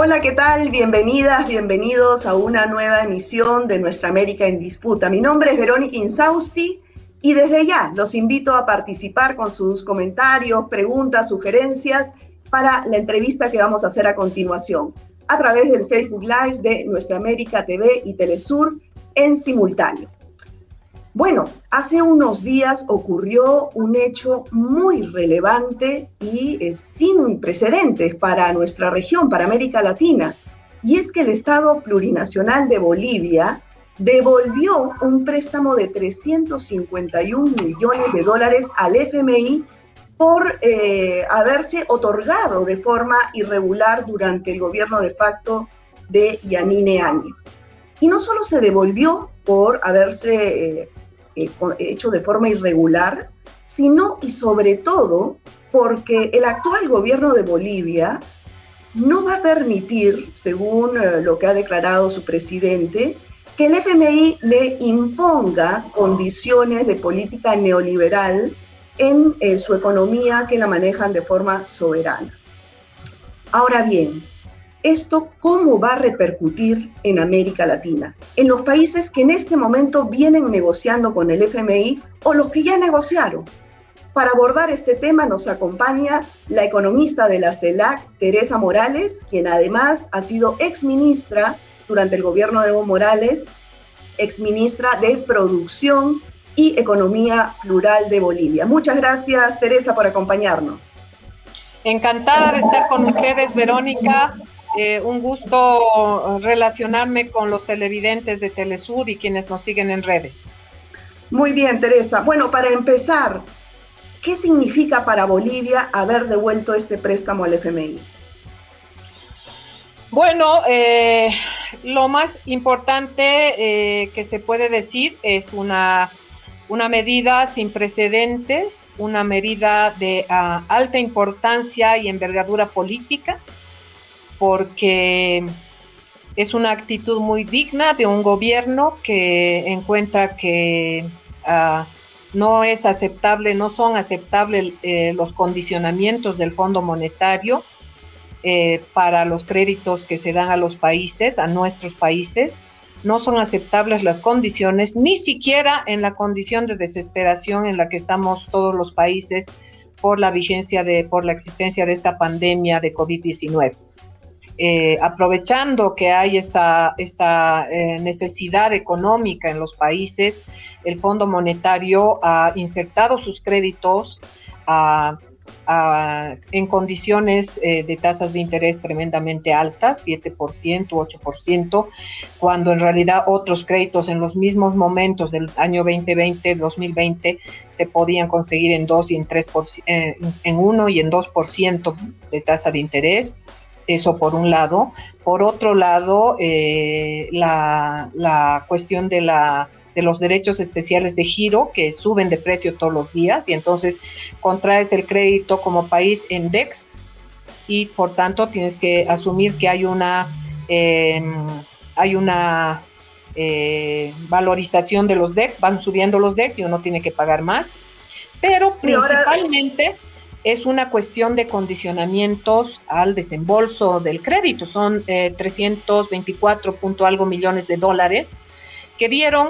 Hola, ¿qué tal? Bienvenidas, bienvenidos a una nueva emisión de Nuestra América en Disputa. Mi nombre es Verónica Insausti y desde ya los invito a participar con sus comentarios, preguntas, sugerencias para la entrevista que vamos a hacer a continuación a través del Facebook Live de Nuestra América TV y Telesur en simultáneo. Bueno, hace unos días ocurrió un hecho muy relevante y eh, sin precedentes para nuestra región, para América Latina, y es que el Estado Plurinacional de Bolivia devolvió un préstamo de 351 millones de dólares al FMI por eh, haberse otorgado de forma irregular durante el gobierno de facto de Yanine Áñez. Y no solo se devolvió por haberse eh, eh, hecho de forma irregular, sino y sobre todo porque el actual gobierno de Bolivia no va a permitir, según eh, lo que ha declarado su presidente, que el FMI le imponga condiciones de política neoliberal en eh, su economía que la manejan de forma soberana. Ahora bien, ¿Esto cómo va a repercutir en América Latina? En los países que en este momento vienen negociando con el FMI o los que ya negociaron. Para abordar este tema nos acompaña la economista de la CELAC, Teresa Morales, quien además ha sido exministra durante el gobierno de Evo Morales, exministra de Producción y Economía Plural de Bolivia. Muchas gracias, Teresa, por acompañarnos. Encantada de estar con ustedes, Verónica. Eh, un gusto relacionarme con los televidentes de Telesur y quienes nos siguen en redes. Muy bien, Teresa. Bueno, para empezar, ¿qué significa para Bolivia haber devuelto este préstamo al FMI? Bueno, eh, lo más importante eh, que se puede decir es una, una medida sin precedentes, una medida de ah, alta importancia y envergadura política, porque es una actitud muy digna de un gobierno que encuentra que ah, no es aceptable, no son aceptables eh, los condicionamientos del Fondo Monetario eh, para los créditos que se dan a los países, a nuestros países. No son aceptables las condiciones, ni siquiera en la condición de desesperación en la que estamos todos los países por la vigencia de, por la existencia de esta pandemia de COVID-19. Eh, aprovechando que hay esta, esta eh, necesidad económica en los países, el Fondo Monetario ha insertado sus créditos en condiciones eh, de tasas de interés tremendamente altas, 7%, 8%, cuando en realidad otros créditos en los mismos momentos del año 2020, 2020, se podían conseguir en 2 y en 3%, en 1 y en 2% de tasa de interés. Eso por un lado. Por otro lado, eh, la, cuestión de, la, de los derechos especiales de giro que suben de precio todos los días y entonces contraes el crédito como país en DEX y por tanto tienes que asumir que hay una, em, hay una eh, valorización de los DEX, van subiendo los DEX y uno tiene que pagar más. Pero principalmente es una cuestión de condicionamientos al desembolso del crédito. Son 324 eh, punto algo millones de dólares que dieron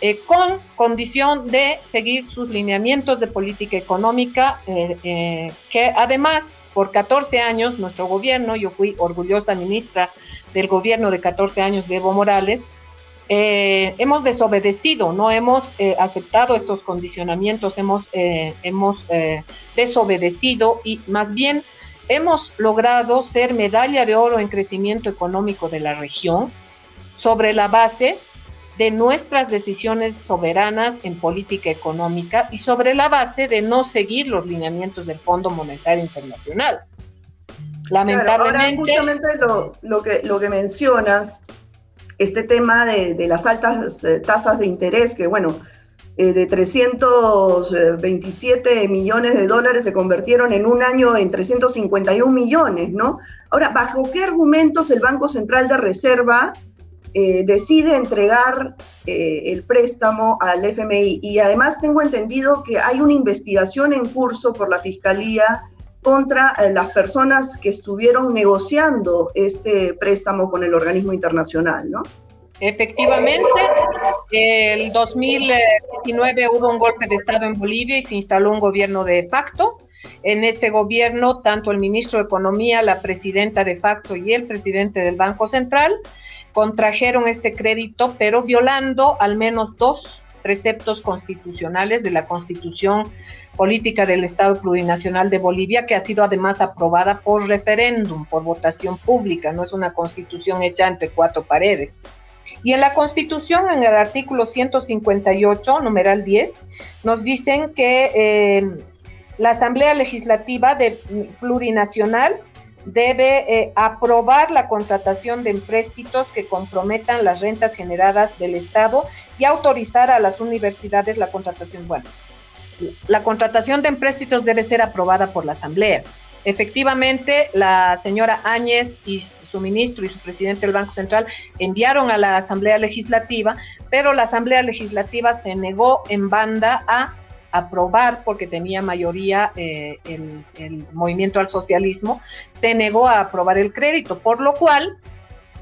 eh, con condición de seguir sus lineamientos de política económica, eh, que además por 14 años nuestro gobierno, yo fui orgullosa ministra del gobierno de 14 años de Evo Morales, eh, hemos desobedecido, no hemos eh, aceptado estos condicionamientos, hemos, eh, hemos desobedecido y más bien hemos logrado ser medalla de oro en crecimiento económico de la región sobre la base de nuestras decisiones soberanas en política económica y sobre la base de no seguir los lineamientos del Fondo Monetario Internacional. Lamentablemente. justamente lo, lo, que, lo que mencionas este tema de, las altas eh, tasas de interés, que bueno, eh, de 327 millones de dólares se convirtieron en un año en 351 millones, ¿no? Ahora, ¿bajo qué argumentos el Banco Central de Reserva eh, decide entregar el préstamo al FMI? Y además tengo entendido que hay una investigación en curso por la Fiscalía contra eh, las personas que estuvieron negociando este préstamo con el organismo internacional, ¿no? Efectivamente, el 2019 hubo un golpe de Estado en Bolivia y se instaló un gobierno de facto. En este gobierno, tanto el ministro de Economía, la presidenta de facto y el presidente del Banco Central contrajeron este crédito, pero violando al menos dos preceptos constitucionales de la Constitución Política del Estado Plurinacional de Bolivia, que ha sido además aprobada por referéndum, por votación pública, no es una constitución hecha entre cuatro paredes. Y en la Constitución, en el artículo 158, numeral 10, nos dicen que eh, la Asamblea Legislativa de plurinacional debe eh, aprobar la contratación de empréstitos que comprometan las rentas generadas del Estado y autorizar a las universidades la contratación. Bueno, la contratación de empréstitos debe ser aprobada por la Asamblea. Efectivamente, la señora Áñez y su ministro y su presidente del Banco Central enviaron a la Asamblea Legislativa, pero la Asamblea Legislativa se negó en banda a aprobar, porque tenía mayoría eh, el, movimiento al socialismo, se negó a aprobar el crédito, por lo cual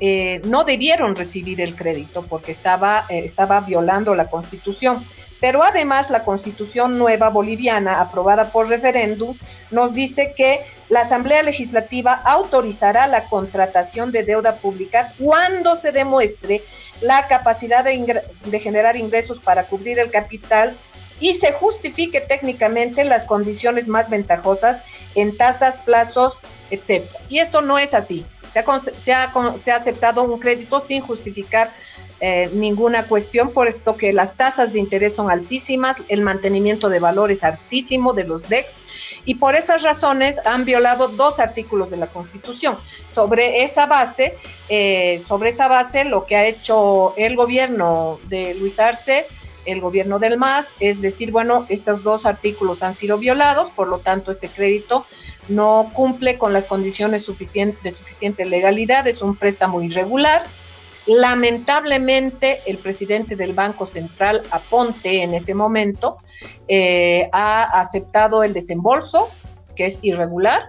eh, no debieron recibir el crédito porque estaba, eh, estaba violando la constitución. Pero además la constitución nueva boliviana, aprobada por referéndum, nos dice que la Asamblea Legislativa autorizará la contratación de deuda pública cuando se demuestre la capacidad de, de generar ingresos para cubrir el capital y se justifique técnicamente las condiciones más ventajosas en tasas, plazos, etc. Y esto no es así. Se ha, se ha, aceptado un crédito sin justificar eh, ninguna cuestión, por esto que las tasas de interés son altísimas, el mantenimiento de valor es altísimo de los DEX y por esas razones han violado dos artículos de la Constitución. Sobre esa base, eh, sobre esa base, lo que ha hecho el gobierno de Luis Arce el gobierno del MAS, es decir, bueno, estos dos artículos han sido violados, por lo tanto este crédito no cumple con las condiciones suficiente, de suficiente legalidad, es un préstamo irregular. Lamentablemente, el presidente del Banco Central, Aponte, en ese momento, eh, ha aceptado el desembolso, que es irregular,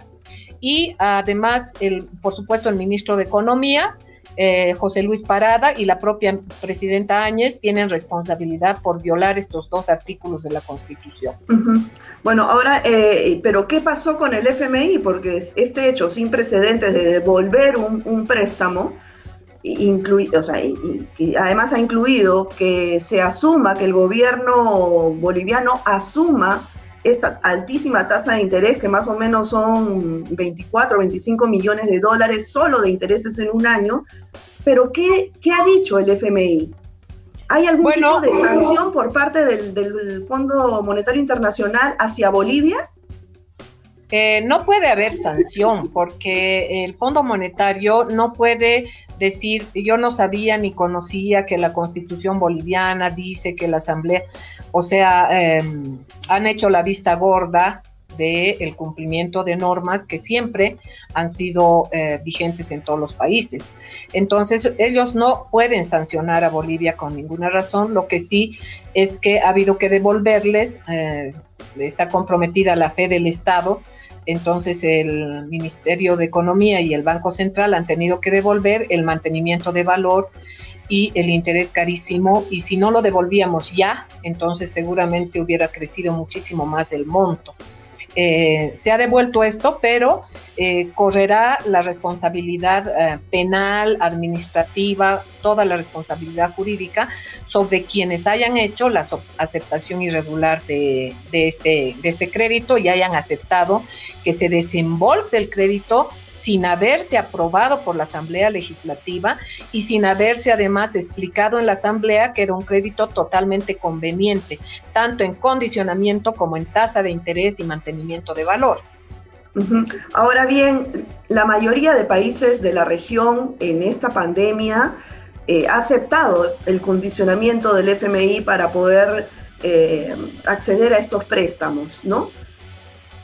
y además, el, por supuesto, el ministro de Economía eh, José Luis Parada y la propia presidenta Áñez tienen responsabilidad por violar estos dos artículos de la Constitución. Bueno, ahora, eh, pero ¿qué pasó con el FMI? Porque este hecho sin precedentes de devolver un, préstamo, o sea, y además ha incluido que se asuma, que el gobierno boliviano asuma esta altísima tasa de interés, que más o menos son 24, 25 millones de dólares solo de intereses en un año. Pero, ¿qué, qué ha dicho el FMI? ¿Hay algún tipo de sanción por parte del, del Fondo Monetario Internacional hacia Bolivia? Eh, no puede haber sanción porque el Fondo Monetario no puede decir, yo no sabía ni conocía que la constitución boliviana dice que la Asamblea, o sea, em, han hecho la vista gorda del cumplimiento de normas que siempre han sido eh, vigentes en todos los países. Entonces, ellos no pueden sancionar a Bolivia con ninguna razón, lo que sí es que ha habido que devolverles, eh, está comprometida la fe del Estado, entonces el Ministerio de Economía y el Banco Central han tenido que devolver el mantenimiento de valor y el interés carísimo y si no lo devolvíamos ya, entonces seguramente hubiera crecido muchísimo más el monto. Eh, se ha devuelto esto, pero eh, correrá la responsabilidad eh, penal, administrativa, toda la responsabilidad jurídica sobre quienes hayan hecho la aceptación irregular de, este, de este crédito y hayan aceptado que se desembolse el crédito sin haberse aprobado por la Asamblea Legislativa y sin haberse además explicado en la Asamblea que era un crédito totalmente conveniente, tanto en condicionamiento como en tasa de interés y mantenimiento de valor. Ahora bien, la mayoría de países de la región en esta pandemia eh, ha aceptado el condicionamiento del FMI para poder eh, acceder a estos préstamos, ¿no?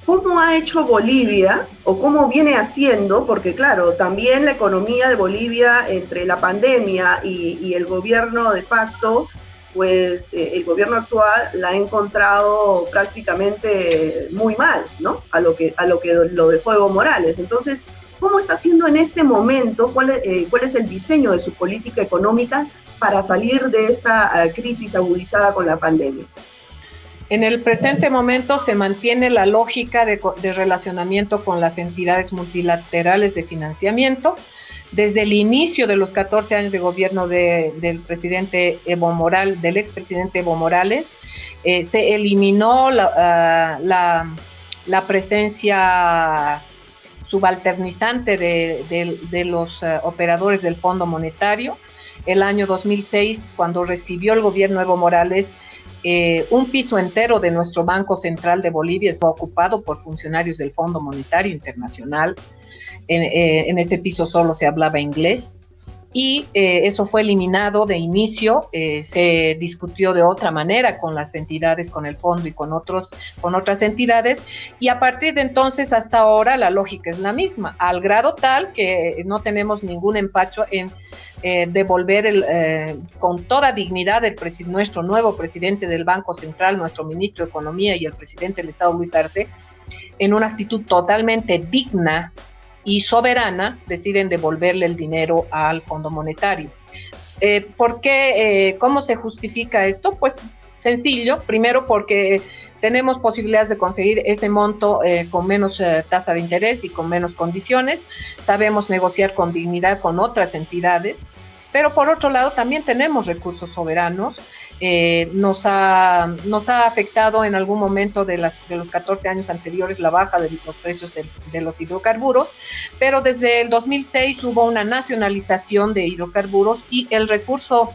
¿Cómo ha hecho Bolivia o cómo viene haciendo? Porque claro, también la economía de Bolivia entre la pandemia y, el gobierno de facto pues eh, el gobierno actual la ha encontrado prácticamente muy mal, ¿no? A lo que, a lo, que lo dejó Evo Morales. Entonces, ¿cómo está haciendo en este momento? ¿Cuál, eh, cuál es el diseño de su política económica para salir de esta eh, crisis agudizada con la pandemia? En el presente momento se mantiene la lógica de, de relacionamiento con las entidades multilaterales de financiamiento, desde el inicio de los 14 años de gobierno del presidente Evo Morales, del expresidente Evo Morales, eh, se eliminó ah, la, presencia subalternizante de, los ah, operadores del Fondo Monetario. El año 2006, cuando recibió el gobierno Evo Morales, eh, un piso entero de nuestro Banco Central de Bolivia está ocupado por funcionarios del Fondo Monetario Internacional. Eh, en, ese piso solo se hablaba inglés y eh, eso fue eliminado de inicio, eh, se discutió de otra manera con las entidades, con el fondo y con, otros, con otras entidades, y a partir de entonces hasta ahora la lógica es la misma, al grado tal que no tenemos ningún empacho en devolver el, con toda dignidad el nuestro nuevo presidente del Banco Central, nuestro ministro de Economía y el presidente del Estado, Luis Arce, en una actitud totalmente digna y soberana deciden devolverle el dinero al Fondo Monetario. Eh, ¿Por qué? Eh, ¿Cómo se justifica esto? Pues sencillo, primero porque tenemos posibilidades de conseguir ese monto eh, con menos tasa de interés y con menos condiciones, sabemos negociar con dignidad con otras entidades, pero por otro lado también tenemos recursos soberanos eh, nos, ha, nos ha afectado en algún momento de, las, de los 14 años anteriores la baja de los precios de, los hidrocarburos, pero desde el 2006 hubo una nacionalización de hidrocarburos y el recurso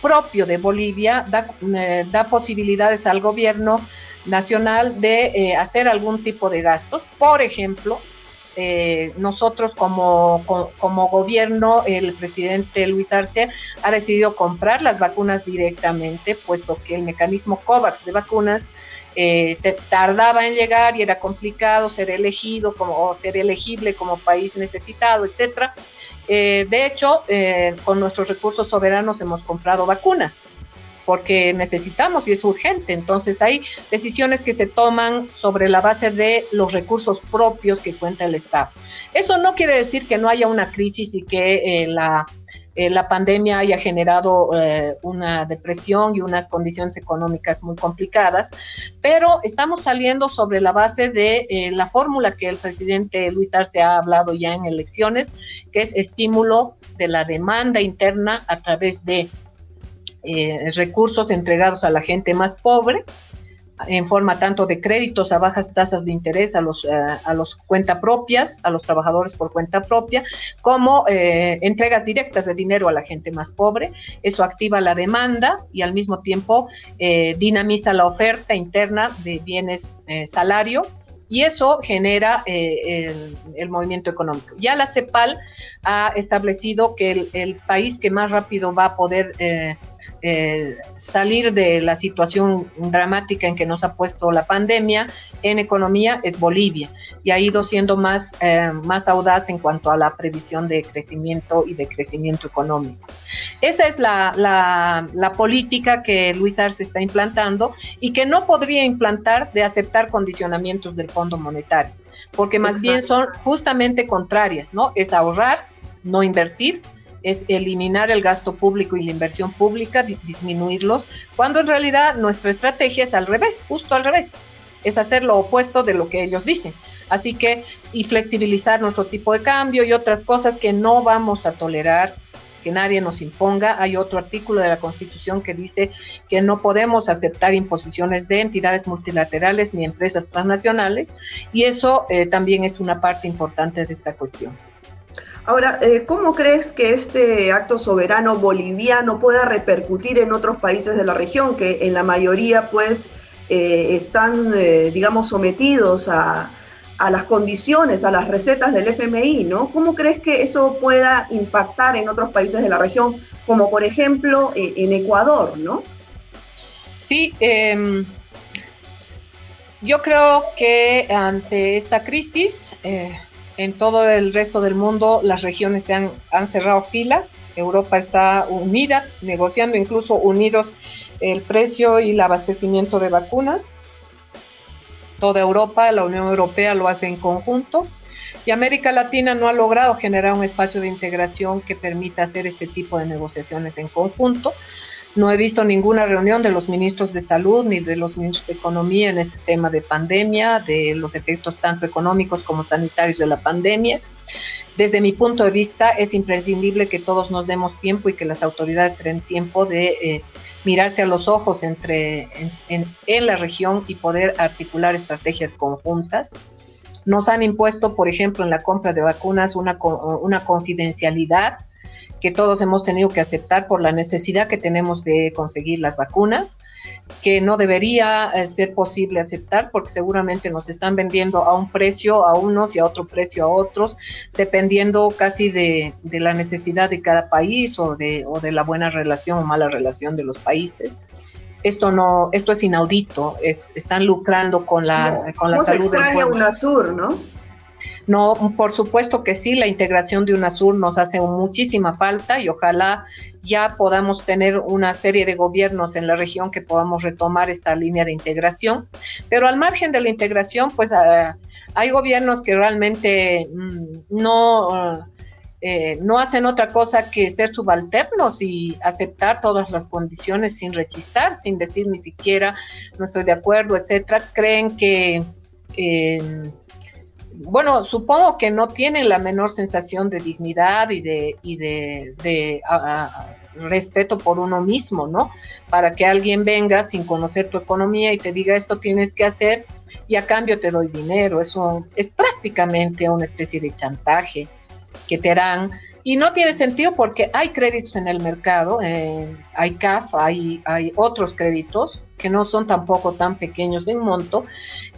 propio de Bolivia da, eh, da posibilidades al gobierno nacional de eh, hacer algún tipo de gastos. Por ejemplo, eh, nosotros como, como, gobierno, el presidente Luis Arce ha decidido comprar las vacunas directamente, puesto que el mecanismo COVAX de vacunas eh, tardaba en llegar y era complicado ser elegido como, o ser elegible como país necesitado, etcétera. Eh, de hecho, con nuestros recursos soberanos hemos comprado vacunas porque necesitamos y es urgente. Entonces hay decisiones que se toman sobre la base de los recursos propios que cuenta el Estado. Eso no quiere decir que no haya una crisis y que eh, la, eh, la pandemia haya generado eh, una depresión y unas condiciones económicas muy complicadas, pero estamos saliendo sobre la base de la fórmula que el presidente Luis Arce ha hablado ya en elecciones, que es estímulo de la demanda interna a través de eh, recursos entregados a la gente más pobre en forma tanto de créditos a bajas tasas de interés a los, eh, a los cuenta propias, a los trabajadores por cuenta propia, como eh, entregas directas de dinero a la gente más pobre. Eso activa la demanda y al mismo tiempo dinamiza la oferta interna de bienes salario y eso genera el, el, movimiento económico. Ya la CEPAL ha establecido que el, país que más rápido va a poder eh, salir de la situación dramática en que nos ha puesto la pandemia en economía es Bolivia y ha ido siendo más, eh, más audaz en cuanto a la previsión de crecimiento y de crecimiento económico. Esa es la, la, política que Luis Arce está implantando y que no podría implantar de aceptar condicionamientos del Fondo Monetario, porque más bien son justamente contrarias, ¿no? Es ahorrar, no invertir, es eliminar el gasto público y la inversión pública, disminuirlos, cuando en realidad nuestra estrategia es al revés, justo al revés, es hacer lo opuesto de lo que ellos dicen. Así que, y flexibilizar nuestro tipo de cambio y otras cosas que no vamos a tolerar que nadie nos imponga. Hay otro artículo de la Constitución que dice que no podemos aceptar imposiciones de entidades multilaterales ni empresas transnacionales y eso eh, también es una parte importante de esta cuestión. Ahora, eh, ¿cómo crees que este acto soberano boliviano pueda repercutir en otros países de la región que en la mayoría pues eh, están, eh, digamos, sometidos a, las condiciones, a las recetas del FMI, ¿no? ¿Cómo crees que eso pueda impactar en otros países de la región, como por ejemplo en Ecuador, ¿no? Sí, em, yo creo que ante esta crisis en todo el resto del mundo las regiones se han, han cerrado filas, Europa está unida, negociando incluso unidos el precio y el abastecimiento de vacunas. Toda Europa, la Unión Europea lo hace en conjunto y América Latina no ha logrado generar un espacio de integración que permita hacer este tipo de negociaciones en conjunto. No he visto ninguna reunión de los ministros de salud ni de los ministros de economía en este tema de pandemia, de los efectos tanto económicos como sanitarios de la pandemia. Desde mi punto de vista, es imprescindible que todos nos demos tiempo y que las autoridades se den tiempo de eh, mirarse a los ojos entre, en, la región y poder articular estrategias conjuntas. Nos han impuesto, por ejemplo, en la compra de vacunas una, una confidencialidad que todos hemos tenido que aceptar por la necesidad que tenemos de conseguir las vacunas, que no debería eh, ser posible aceptar porque seguramente nos están vendiendo a un precio a unos y a otro precio a otros, dependiendo casi de, la necesidad de cada país o de, o de la buena relación o mala relación de los países esto no, esto es inaudito, es, están lucrando con la, con la salud del pueblo. UNASUR, ¿no? No, por supuesto que sí, la integración de UNASUR nos hace muchísima falta y ojalá ya podamos tener una serie de gobiernos en la región que podamos retomar esta línea de integración. Pero al margen de la integración, pues ah, hay gobiernos que realmente mm, no... Eh, no hacen otra cosa que ser subalternos y aceptar todas las condiciones sin rechistar, sin decir ni siquiera no estoy de acuerdo, etcétera. Creen que bueno, supongo que no tienen la menor sensación de dignidad y de, y de, respeto por uno mismo, ¿no? Para que alguien venga sin conocer tu economía y te diga esto tienes que hacer y a cambio te doy dinero. Eso es prácticamente una especie de chantaje que te harán. Y no tiene sentido porque hay créditos en el mercado, eh, hay CAF, hay, hay otros créditos que no son tampoco tan pequeños en monto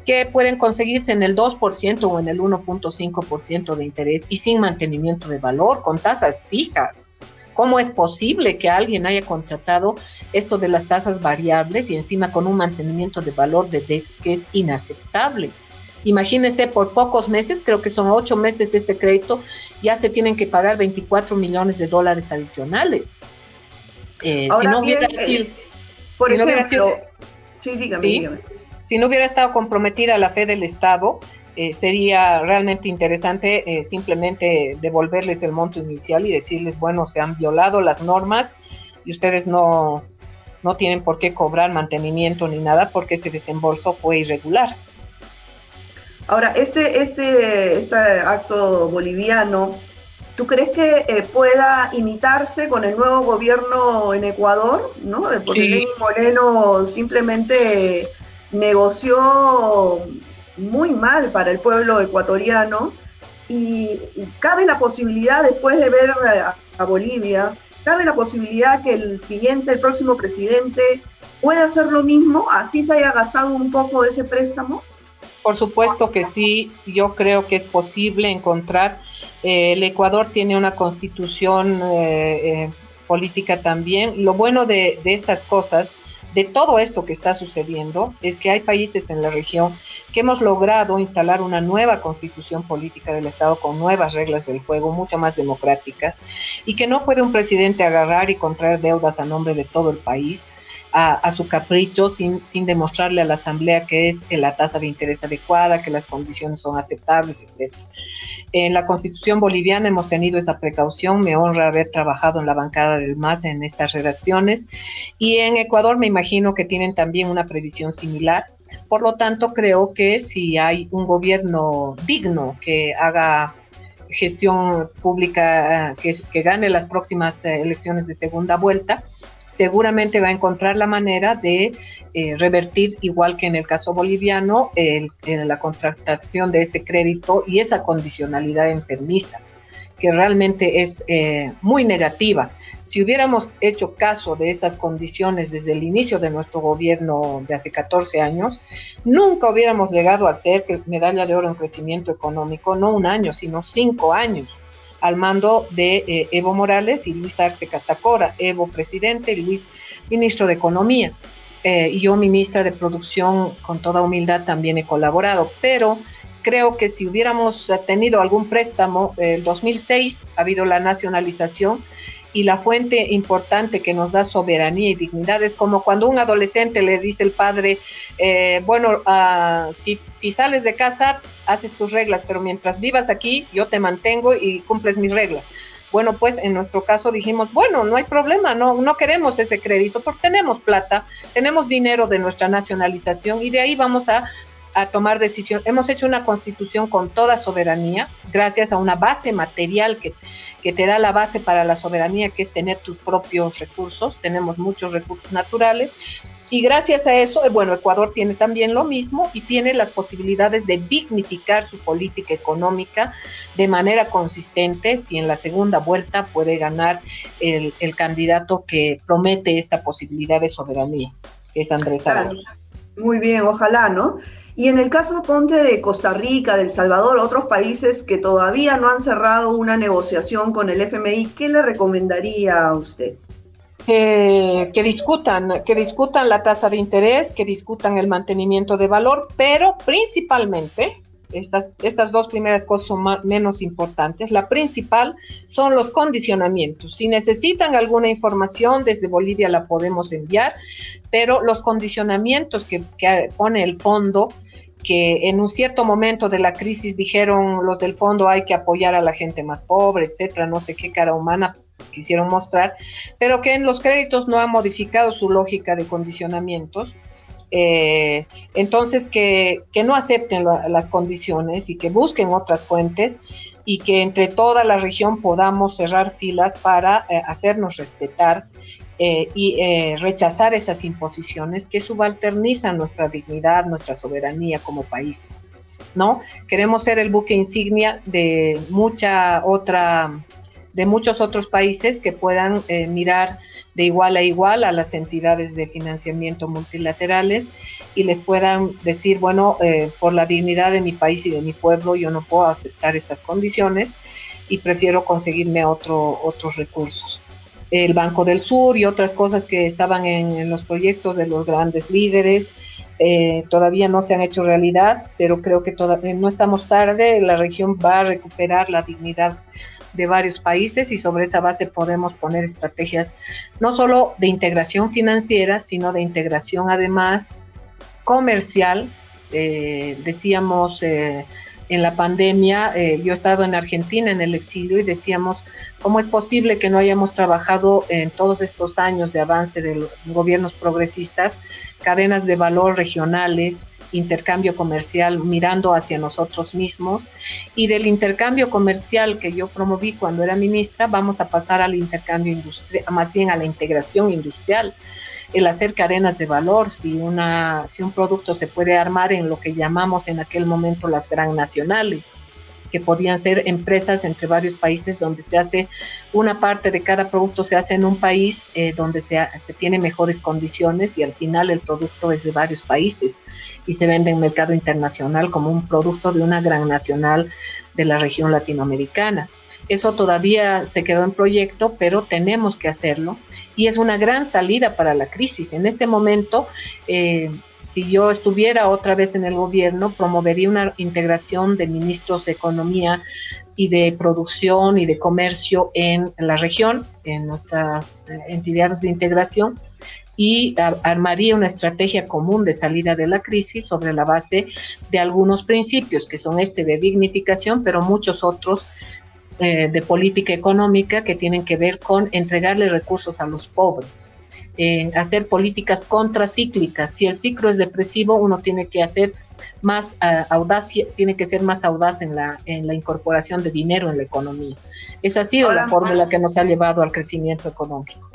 que pueden conseguirse en el 2% o en el 1.5% de interés y sin mantenimiento de valor, con tasas fijas. ¿Cómo es posible que alguien haya contratado esto de las tasas variables y encima con un mantenimiento de valor de DEX que es inaceptable? Imagínense, por pocos meses, creo que son ocho meses este crédito, ya se tienen que pagar 24 millones de dólares adicionales. Eh, si no hubiera sido... Por ejemplo, sí, dígame, dígame si no hubiera estado comprometida la fe del Estado, eh, sería realmente interesante eh, simplemente devolverles el monto inicial y decirles, bueno, se han violado las normas y ustedes no, no tienen por qué cobrar mantenimiento ni nada porque ese desembolso fue irregular. Ahora, este, este, este acto boliviano, ¿tú crees que eh, pueda imitarse con el nuevo gobierno en Ecuador? ¿no? Porque Lenín Moreno simplemente negoció muy mal para el pueblo ecuatoriano y, cabe la posibilidad, después de ver a, Bolivia, cabe la posibilidad que el siguiente, el próximo presidente pueda hacer lo mismo, así se haya gastado un poco de ese préstamo. Por supuesto que sí, yo creo que es posible encontrar. Eh, el Ecuador tiene una constitución eh, eh, política también. Lo bueno de, de estas cosas de todo esto que está sucediendo es que hay países en la región que hemos logrado instalar una nueva constitución política del Estado con nuevas reglas del juego, mucho más democráticas, y que no puede un presidente agarrar y contraer deudas a nombre de todo el país a, su capricho sin, sin, demostrarle a la Asamblea que es la tasa de interés adecuada, que las condiciones son aceptables, etc. En la Constitución boliviana hemos tenido esa precaución, me honra haber trabajado en la bancada del MAS en estas redacciones y en Ecuador me imagino que tienen también una previsión similar. Por lo tanto, creo que si hay un gobierno digno que haga gestión pública que, que, gane las próximas eh, elecciones de segunda vuelta, seguramente va a encontrar la manera de eh, revertir, igual que en el caso boliviano, el, la contratación de ese crédito y esa condicionalidad enfermiza, que realmente es eh, muy negativa. Si hubiéramos hecho caso de esas condiciones desde el inicio de nuestro gobierno de hace 14 años, nunca hubiéramos llegado a ser medalla de oro en crecimiento económico, no un año, sino cinco años al mando de eh, Evo Morales y Luis Arce Catacora, Evo presidente, Luis ministro de Economía. Eh, y yo ministra de Producción, con toda humildad también he colaborado, pero creo que si hubiéramos tenido algún préstamo, el 2006 ha habido la nacionalización y la fuente importante que nos da soberanía y dignidad es como cuando un adolescente le dice el padre, eh, bueno, uh, si, sales de casa, haces tus reglas, pero mientras vivas aquí, yo te mantengo y cumples mis reglas. Bueno, pues en nuestro caso dijimos, bueno, no hay problema, no, no queremos ese crédito porque tenemos plata, tenemos dinero de nuestra nacionalización y de ahí vamos a a tomar decisión. Hemos hecho una constitución con toda soberanía, gracias a una base material que, que, te da la base para la soberanía, que es tener tus propios recursos. Tenemos muchos recursos naturales. Y gracias a eso, bueno, Ecuador tiene también lo mismo y tiene las posibilidades de dignificar su política económica de manera consistente si en la segunda vuelta puede ganar el, el candidato que promete esta posibilidad de soberanía, que es Andrés Arauz. Muy bien, ojalá, ¿no? Y en el caso, ponte, de Costa Rica, del Salvador, otros países que todavía no han cerrado una negociación con el FMI, ¿qué le recomendaría a usted? Que discutan, que discutan la tasa de interés, que discutan el mantenimiento de valor, pero principalmente, estas, estas dos primeras cosas son menos importantes. La principal son los condicionamientos. Si necesitan alguna información, desde Bolivia la podemos enviar, pero los condicionamientos que, que pone el fondo que en un cierto momento de la crisis dijeron los del fondo hay que apoyar a la gente más pobre, etcétera, no sé qué cara humana quisieron mostrar, pero que en los créditos no ha modificado su lógica de condicionamientos. Eh, entonces, que, que, no acepten las condiciones y que busquen otras fuentes y que entre toda la región podamos cerrar filas para eh, hacernos respetar eh, y eh, rechazar esas imposiciones que subalternizan nuestra dignidad, nuestra soberanía como países. ¿no? Queremos ser el buque insignia de mucha otra, de muchos otros países que puedan eh, mirar de igual a igual a las entidades de financiamiento multilaterales y les puedan decir, bueno, por la dignidad de mi país y de mi pueblo, yo no puedo aceptar estas condiciones y prefiero conseguirme otro, otros recursos el Banco del Sur y otras cosas que estaban en, los proyectos de los grandes líderes. Eh, todavía no se han hecho realidad, pero creo que todavía no estamos tarde. La región va a recuperar la dignidad de varios países y sobre esa base podemos poner estrategias no solo de integración financiera, sino de integración además comercial. Eh, decíamos eh, en la pandemia, yo he estado en Argentina en el exilio y decíamos, ¿Cómo es posible que no hayamos trabajado en todos estos años de avance de los gobiernos progresistas, cadenas de valor regionales, intercambio comercial mirando hacia nosotros mismos y del intercambio comercial que yo promoví cuando era ministra, vamos a pasar al intercambio industrial, más bien a la integración industrial, el hacer cadenas de valor, si, una, si un producto se puede armar en lo que llamamos en aquel momento las gran nacionales que podían ser empresas entre varios países donde se hace una parte de cada producto se hace en un país eh, donde se, se tiene mejores condiciones y al final el producto es de varios países y se vende en mercado internacional como un producto de una gran nacional de la región latinoamericana. Eso todavía se quedó en proyecto, pero tenemos que hacerlo y es una gran salida para la crisis. En este momento, eh, si yo estuviera otra vez en el gobierno, promovería una integración de ministros de Economía y de Producción y de Comercio en la región, en nuestras eh, entidades de integración, y armaría una estrategia común de salida de la crisis sobre la base de algunos principios, que son este de dignificación, pero muchos otros eh, de política económica que tienen que ver con entregarle recursos a los pobres en hacer políticas contracíclicas. Si el ciclo es depresivo, uno tiene que hacer más uh, audaz, tiene que ser más audaz en la, en la incorporación de dinero en la economía. Esa ha sido la fórmula que nos ha llevado al crecimiento económico.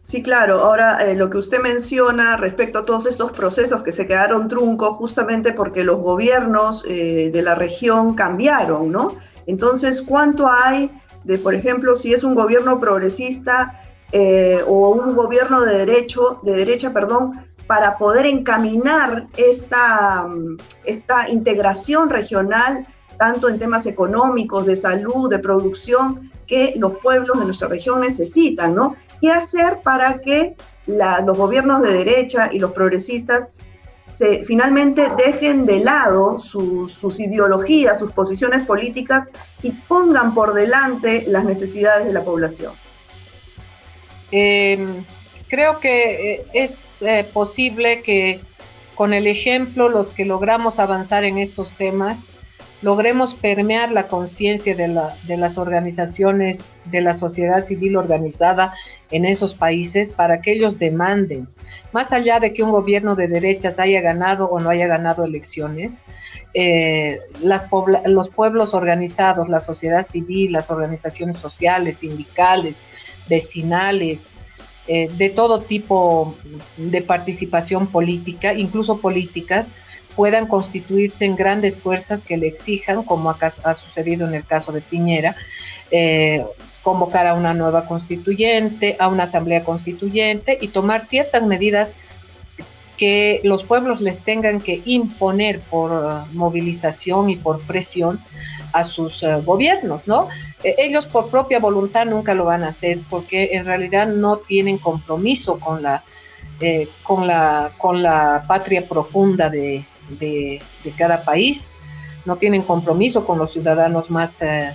Sí, claro. Ahora, eh, lo que usted menciona respecto a todos estos procesos que se quedaron truncos justamente porque los gobiernos eh, de la región cambiaron, ¿no? Entonces, ¿cuánto hay de, por ejemplo, si es un gobierno progresista, eh, o un gobierno de derecho, de derecha, perdón, para poder encaminar esta, mm, esta integración regional, tanto en temas económicos, de salud, de producción, que los pueblos de nuestra región necesitan, ¿no? ¿Qué hacer para que los gobiernos de derecha y los progresistas se, finalmente dejen de lado sus ideologías, sus posiciones políticas y pongan por delante las necesidades de la población? Em, creo que eh, es eh, posible que con el ejemplo, los que logramos avanzar en estos temas, logremos permear la conciencia de, las organizaciones de la sociedad civil organizada en esos países para que ellos demanden, más allá de que un gobierno de derechas haya ganado o no haya ganado elecciones, eh, los pueblos organizados, la sociedad civil, las organizaciones sociales, sindicales, vecinales, eh, de todo tipo de participación política, incluso políticas, puedan constituirse en grandes fuerzas que le exijan, como ha, sucedido en el caso de Piñera, eh, convocar a una nueva constituyente, a una asamblea constituyente y tomar ciertas medidas que los pueblos les tengan que imponer por uh, movilización y por presión a sus uh, gobiernos, ¿no? E, ellos por propia voluntad nunca lo van a hacer porque en realidad no tienen compromiso con la, eh, con la, con la patria profunda de, de, cada país, no tienen compromiso con los ciudadanos más, eh,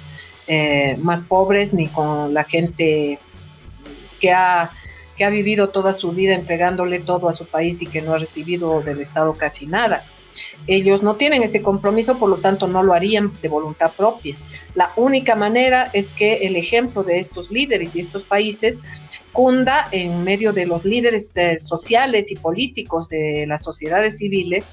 eh, más pobres ni con la gente que ha, que ha vivido toda su vida entregándole todo a su país y que no ha recibido del Estado casi nada. Ellos no tienen ese compromiso, por lo tanto no lo harían de voluntad propia. La única manera es que el ejemplo de estos líderes y estos países cunda en medio de los líderes eh, sociales y políticos de las sociedades civiles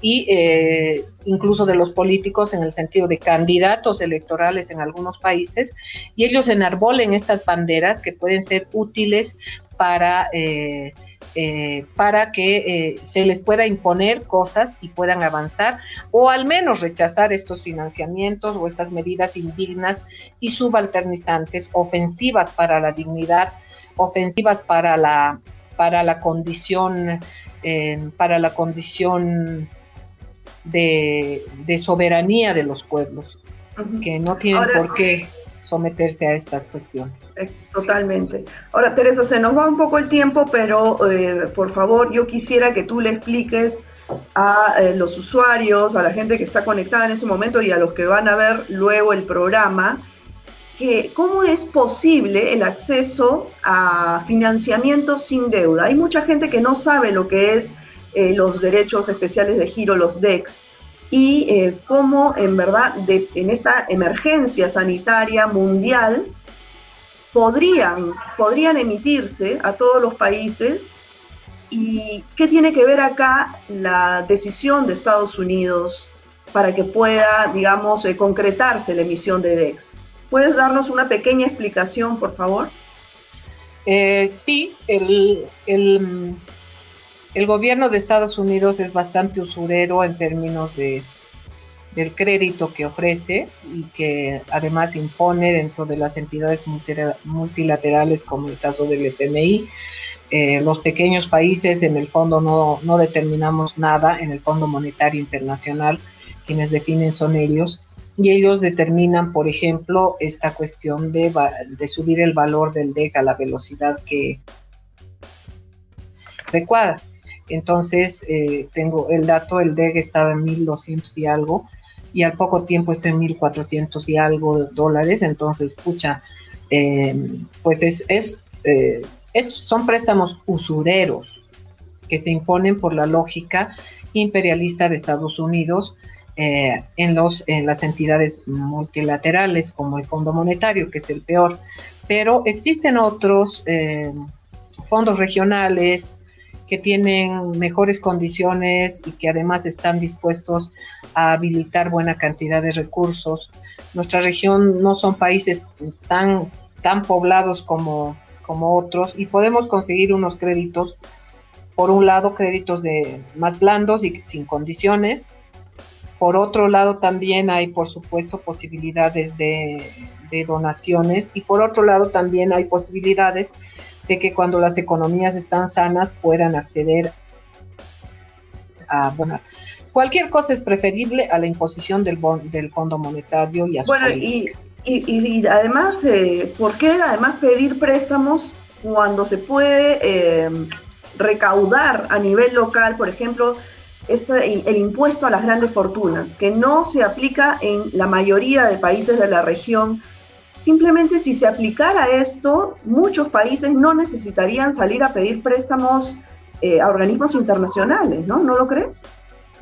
y eh, incluso de los políticos en el sentido de candidatos electorales en algunos países, y ellos enarbolen estas banderas que pueden ser útiles para, eh, eh, para que se les pueda imponer cosas y puedan avanzar, o al menos rechazar estos financiamientos o estas medidas indignas y subalternizantes, ofensivas para la dignidad, ofensivas para la para la condición para la condición de, soberanía de los pueblos, que no tienen por qué someterse a estas cuestiones. Eh, totalmente. Ahora, Teresa, se nos va un poco el tiempo, pero eh, por favor, yo quisiera que tú le expliques a eh, los usuarios, a la gente que está conectada en ese momento y a los que van a ver luego el programa, que cómo es posible el acceso a financiamiento sin deuda. Hay mucha gente que no sabe lo que es eh, los derechos especiales de giro, los DEX, y eh, cómo en verdad en esta emergencia sanitaria mundial podrían, podrían emitirse a todos los países y qué tiene que ver acá la decisión de Estados Unidos para que pueda, digamos, eh, concretarse la emisión de DEX. ¿Puedes darnos una pequeña explicación, por favor? sí, el, el el gobierno de Estados Unidos es bastante usurero en términos de, del crédito que ofrece y que además impone dentro de las entidades multilaterales como el caso del FMI. Eh, los pequeños países en el fondo no, no, determinamos nada, en el Fondo Monetario Internacional quienes definen son ellos y ellos determinan, por ejemplo, esta cuestión de, subir el valor del DEC a la velocidad que adecuada. Entonces, eh, tengo el dato, el DEG estaba en 1.200 y algo, y al poco tiempo está en 1.400 y algo dólares. Entonces, pucha, eh, pues es, eh, es, son préstamos usureros que se imponen por la lógica imperialista de Estados Unidos en, los, en las entidades multilaterales como el Fondo Monetario, que es el peor. Pero existen otros fondos regionales, que tienen mejores condiciones y que además están dispuestos a habilitar buena cantidad de recursos. Nuestra región no son países tan, tan poblados como, como otros y podemos conseguir unos créditos, por un lado créditos de más blandos y sin condiciones, por otro lado también hay por supuesto posibilidades de, de donaciones. Y por otro lado también hay posibilidades de que cuando las economías están sanas puedan acceder a cualquier cosa es preferible a la imposición del, del Fondo Monetario y a su Bueno, y, y, además, eh, ¿por qué además pedir préstamos cuando se puede eh, recaudar a nivel local, por ejemplo, este, el impuesto a las grandes fortunas, que no se aplica en la mayoría de países de la región simplemente si se aplicara esto, muchos países no necesitarían salir a pedir préstamos eh, a organismos internacionales, ¿no? ¿No lo crees?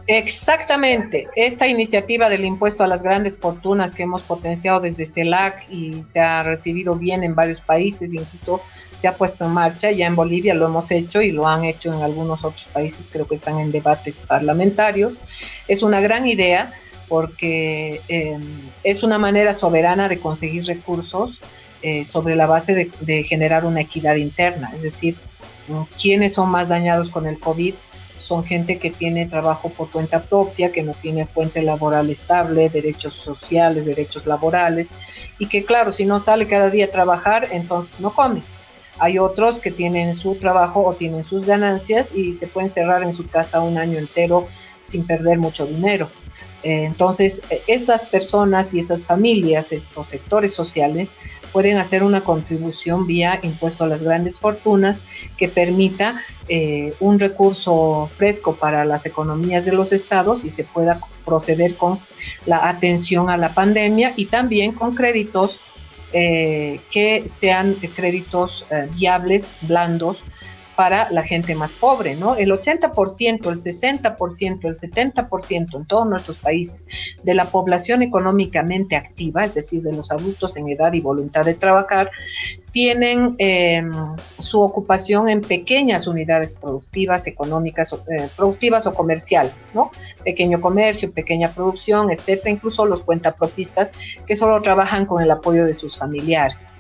Exactamente. Esta iniciativa del impuesto a las grandes fortunas que hemos potenciado desde CELAC y se ha recibido bien en varios países, incluso se ha puesto en marcha, ya en Bolivia lo hemos hecho y lo han hecho en algunos otros países, creo que están en debates parlamentarios. Es una gran idea porque em, es una manera soberana de conseguir recursos eh, sobre la base de, de generar una equidad interna, es decir, quienes son más dañados con el COVID son gente que tiene trabajo por cuenta propia, que no tiene fuente laboral estable, derechos sociales, derechos laborales, y que claro, si no sale cada día a trabajar, entonces no come. Hay otros que tienen su trabajo o tienen sus ganancias y se pueden cerrar en su casa un año entero sin perder mucho dinero. Eh, entonces, eh, esas personas y esas familias, estos sectores sociales, pueden hacer una contribución vía impuesto a las grandes fortunas que permita eh, un recurso fresco para las economías de los estados y se pueda proceder con la atención a la pandemia y también con créditos que sean créditos viables, blandos, para la gente más pobre, ¿no? El 80%, el 60%, el 70% en todos nuestros países de la población económicamente activa, es decir, de los adultos en edad y voluntad de trabajar, tienen em, su ocupación en pequeñas unidades productivas, económicas, eh, productivas o comerciales, ¿no? Pequeño comercio, pequeña producción, etcétera, incluso los cuentapropistas que solo trabajan con el apoyo de sus familiares.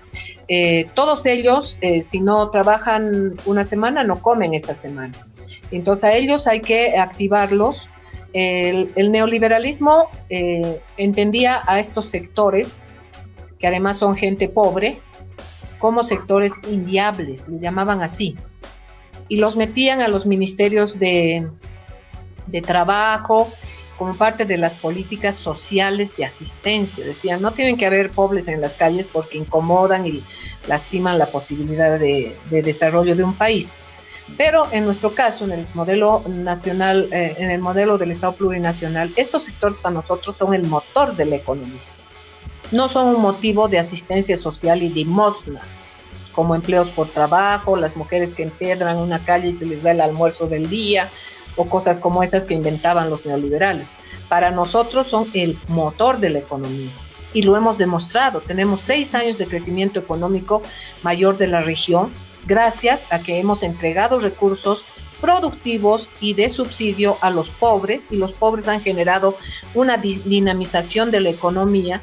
Eh, todos ellos, eh, si no trabajan una semana, no comen esa semana. Entonces a ellos hay que activarlos. El, neoliberalismo eh, entendía a estos sectores, que además son gente pobre, como sectores inviables, le llamaban así. Y los metían a los ministerios de, de trabajo como parte de las políticas sociales de asistencia. Decían, no tienen que haber pobres en las calles porque incomodan y lastiman la posibilidad de, desarrollo de un país. Pero en nuestro caso, en el modelo nacional, eh, en el modelo del Estado plurinacional, estos sectores para nosotros son el motor de la economía. No son un motivo de asistencia social y limosna, como empleos por trabajo, las mujeres que empiedran una calle y se les da el almuerzo del día, o cosas como esas que inventaban los neoliberales. Para nosotros son el motor de la economía y lo hemos demostrado. Tenemos seis años de crecimiento económico mayor de la región gracias a que hemos entregado recursos productivos y de subsidio a los pobres y los pobres han generado una dinamización de la economía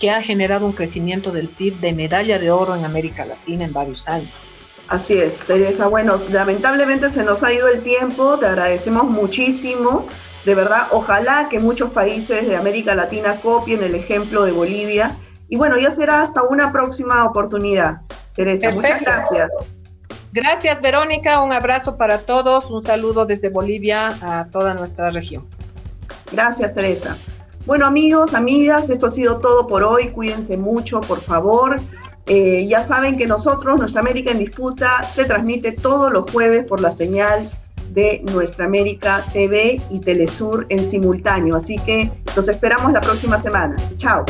que ha generado un crecimiento del PIB de medalla de oro en América Latina en varios años. Así es, Teresa. Bueno, lamentablemente se nos ha ido el tiempo, te agradecemos muchísimo. De verdad, ojalá que muchos países de América Latina copien el ejemplo de Bolivia. Y bueno, ya será hasta una próxima oportunidad. Teresa, muchas gracias. Gracias, Verónica. Un abrazo para todos. Un saludo desde Bolivia a toda nuestra región. Gracias, Teresa. Bueno, amigos, amigas, esto ha sido todo por hoy. Cuídense mucho, por favor. Eh, ya saben que nosotros, Nuestra América en Disputa, se transmite todos los jueves por la señal de Nuestra América TV y Telesur en simultáneo. Así que los esperamos la próxima semana. Chao.